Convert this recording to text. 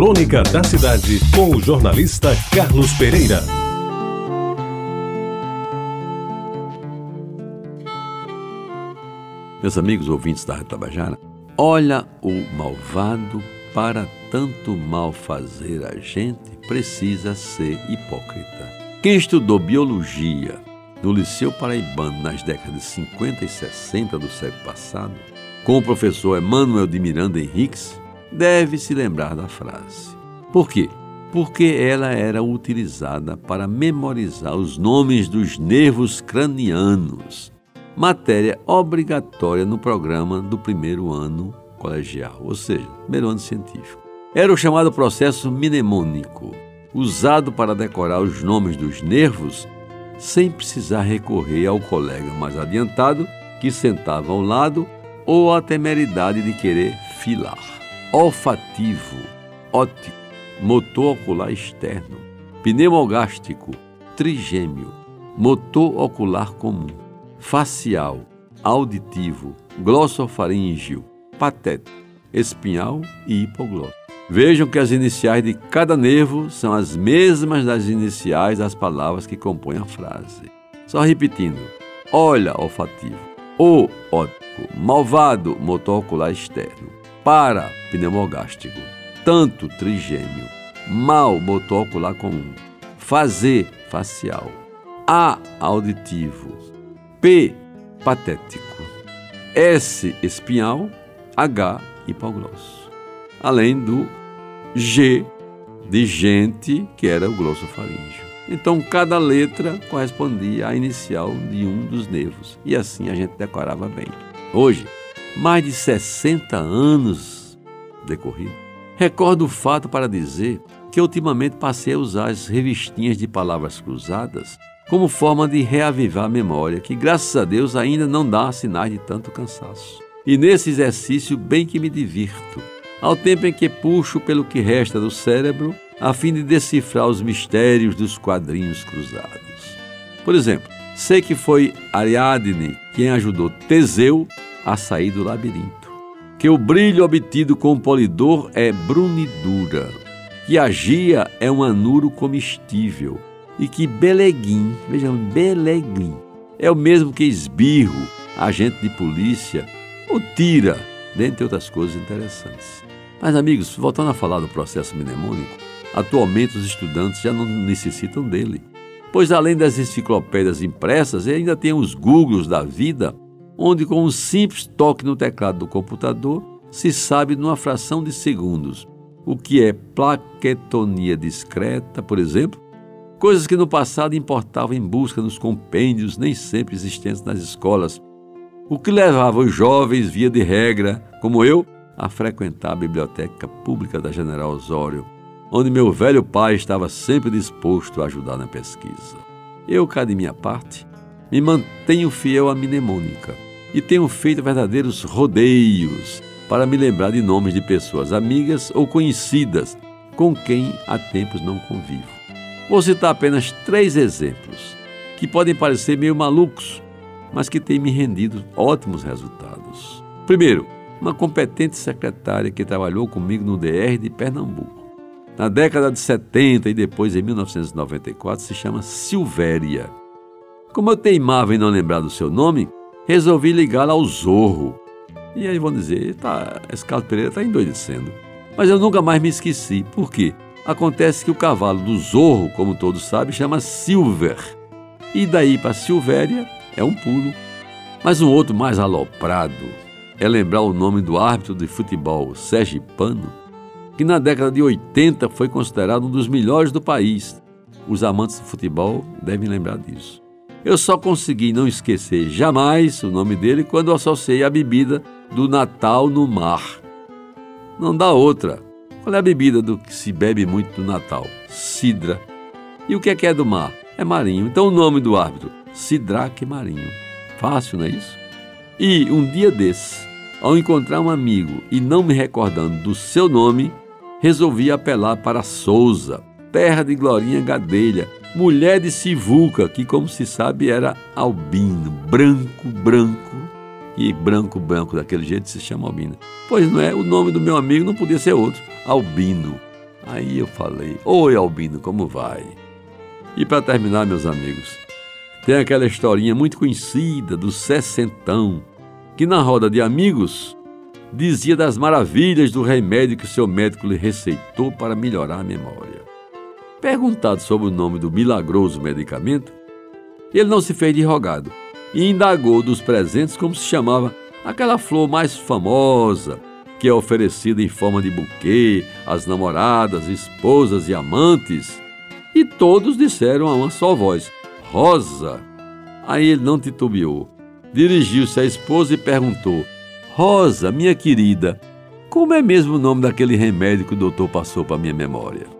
Crônica da Cidade, com o jornalista Carlos Pereira. Meus amigos ouvintes da Rádio Tabajara, olha o malvado para tanto mal fazer a gente precisa ser hipócrita. Quem estudou biologia no Liceu Paraibano nas décadas de 50 e 60 do século passado, com o professor Emmanuel de Miranda Henriques, deve se lembrar da frase. Por quê? Porque ela era utilizada para memorizar os nomes dos nervos cranianos, matéria obrigatória no programa do primeiro ano colegial, ou seja, primeiro ano científico. Era o chamado processo mnemônico, usado para decorar os nomes dos nervos sem precisar recorrer ao colega mais adiantado que sentava ao lado ou à temeridade de querer filar. Olfativo, óptico, motor ocular externo, pneumogástrico, trigêmeo, motor ocular comum, facial, auditivo, glossofaríngeo, patético, espinhal e hipoglótico. Vejam que as iniciais de cada nervo são as mesmas das iniciais das palavras que compõem a frase. Só repetindo: olha, olfativo, o, óptico, malvado, motor ocular externo, para, pneumogástrico, tanto, trigêmeo, mal, motor ocular comum, fazer, facial, a, auditivo, p, patético, s, espinhal, h, hipoglosso, além do G de gente, que era o glossofaríngeo. Então, cada letra correspondia à inicial de um dos nervos, e assim a gente decorava bem. Hoje, mais de 60 anos decorridos, recordo o fato para dizer que ultimamente passei a usar as revistinhas de palavras cruzadas como forma de reavivar a memória, que graças a Deus ainda não dá sinais de tanto cansaço. E nesse exercício, bem que me divirto ao tempo em que puxo pelo que resta do cérebro a fim de decifrar os mistérios dos quadrinhos cruzados. Por exemplo, sei que foi Ariadne quem ajudou Teseu a sair do labirinto, que o brilho obtido com o polidor é brunidura, que a gia é um anuro comestível e que beleguim, vejam, beleguim, é o mesmo que esbirro, agente de polícia, ou tira, dentre outras coisas interessantes. Mas, amigos, voltando a falar do processo mnemônico, atualmente os estudantes já não necessitam dele, pois além das enciclopédias impressas, ainda tem os Googles da vida, onde com um simples toque no teclado do computador se sabe numa fração de segundos. O que é plaquetonia discreta, por exemplo, coisas que no passado importavam em busca nos compêndios nem sempre existentes nas escolas, o que levava os jovens, via de regra, como eu, a frequentar a biblioteca pública da General Osório, onde meu velho pai estava sempre disposto a ajudar na pesquisa. Eu, cá de minha parte, me mantenho fiel à mnemônica e tenho feito verdadeiros rodeios para me lembrar de nomes de pessoas amigas ou conhecidas com quem há tempos não convivo. Vou citar apenas três exemplos que podem parecer meio malucos, mas que têm me rendido ótimos resultados. Primeiro, uma competente secretária que trabalhou comigo no DR de Pernambuco. Na década de 70 e depois em 1994 se chama Silvéria. Como eu teimava em não lembrar do seu nome, resolvi ligá-la ao Zorro. E aí vão dizer, tá, esse Carlos Pereira está endoidecendo. Mas eu nunca mais me esqueci. Por quê? Acontece que o cavalo do Zorro, como todos sabem, chama Silver. E daí para Silvéria é um pulo. Mas um outro mais aloprado, é lembrar o nome do árbitro de futebol sergipano, que na década de 80 foi considerado um dos melhores do país. Os amantes de futebol devem lembrar disso. Eu só consegui não esquecer jamais o nome dele quando associei a bebida do Natal no mar. Não dá outra. Qual é a bebida do que se bebe muito no Natal? Sidra. E o que é que é do mar? É marinho. Então o nome do árbitro, Sidraque Marinho. Fácil, não é isso? E um dia desses, ao encontrar um amigo e não me recordando do seu nome, resolvi apelar para Souza, terra de Glorinha Gadelha, mulher de Sivuca, que, como se sabe, era albino, branco, branco. E branco, branco daquele jeito se chama albino. Pois não é, o nome do meu amigo não podia ser outro, albino. Aí eu falei: Oi, Albino, como vai? E para terminar, meus amigos, tem aquela historinha muito conhecida do sessentão, que na roda de amigos dizia das maravilhas do remédio que seu médico lhe receitou para melhorar a memória. Perguntado sobre o nome do milagroso medicamento, ele não se fez de rogado e indagou dos presentes como se chamava aquela flor mais famosa que é oferecida em forma de buquê às namoradas, esposas e amantes. E todos disseram a uma só voz: Rosa. Aí ele não titubeou. Dirigiu-se à esposa e perguntou: Rosa, minha querida, como é mesmo o nome daquele remédio que o doutor passou para minha memória?